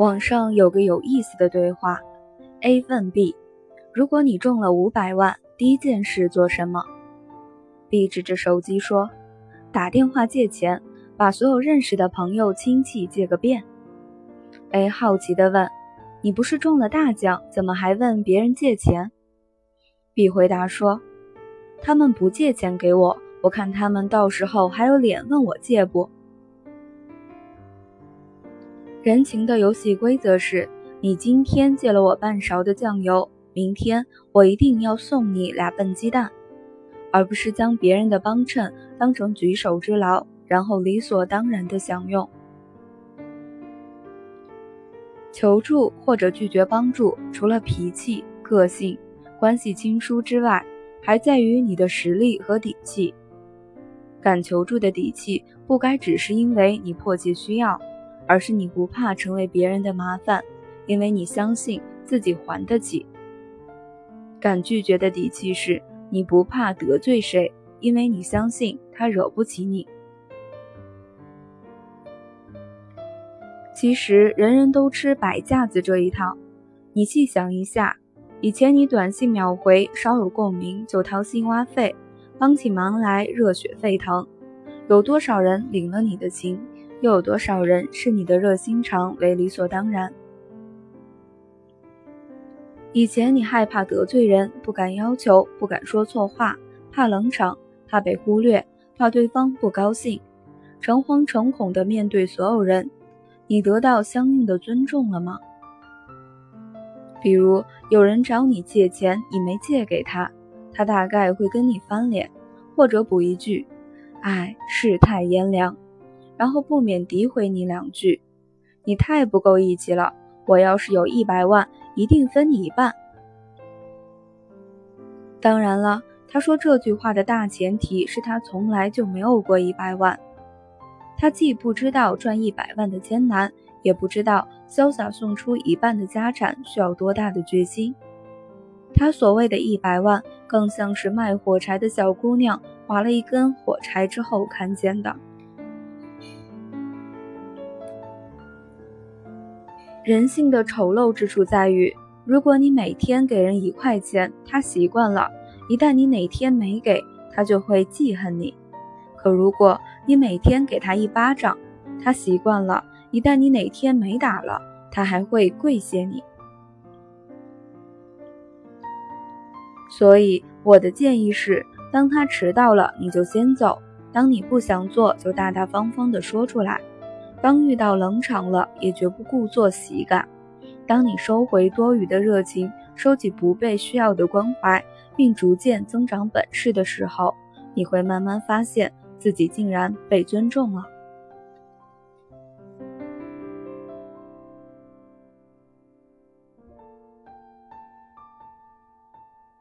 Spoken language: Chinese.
网上有个有意思的对话：A 问 B，如果你中了五百万，第一件事做什么？B 指着手机说：“打电话借钱，把所有认识的朋友亲戚借个遍。”A 好奇地问：“你不是中了大奖，怎么还问别人借钱？”B 回答说：“他们不借钱给我，我看他们到时候还有脸问我借不？”人情的游戏规则是：你今天借了我半勺的酱油，明天我一定要送你俩笨鸡蛋，而不是将别人的帮衬当成举手之劳，然后理所当然的享用。求助或者拒绝帮助，除了脾气、个性、关系亲疏之外，还在于你的实力和底气。敢求助的底气，不该只是因为你迫切需要。而是你不怕成为别人的麻烦，因为你相信自己还得起。敢拒绝的底气是你不怕得罪谁，因为你相信他惹不起你。其实人人都吃摆架子这一套，你细想一下，以前你短信秒回，稍有共鸣就掏心挖肺，帮起忙来热血沸腾，有多少人领了你的情？又有多少人视你的热心肠为理所当然？以前你害怕得罪人，不敢要求，不敢说错话，怕冷场，怕被忽略，怕对方不高兴，诚惶诚恐地面对所有人。你得到相应的尊重了吗？比如有人找你借钱，你没借给他，他大概会跟你翻脸，或者补一句：“哎，世态炎凉。”然后不免诋毁你两句，你太不够义气了。我要是有一百万，一定分你一半。当然了，他说这句话的大前提是他从来就没有过一百万。他既不知道赚一百万的艰难，也不知道潇洒送出一半的家产需要多大的决心。他所谓的一百万，更像是卖火柴的小姑娘划了一根火柴之后看见的。人性的丑陋之处在于，如果你每天给人一块钱，他习惯了；一旦你哪天没给，他就会记恨你。可如果你每天给他一巴掌，他习惯了；一旦你哪天没打了，他还会跪谢你。所以我的建议是，当他迟到了，你就先走；当你不想做，就大大方方的说出来。当遇到冷场了，也绝不故作喜感。当你收回多余的热情，收起不被需要的关怀，并逐渐增长本事的时候，你会慢慢发现自己竟然被尊重了。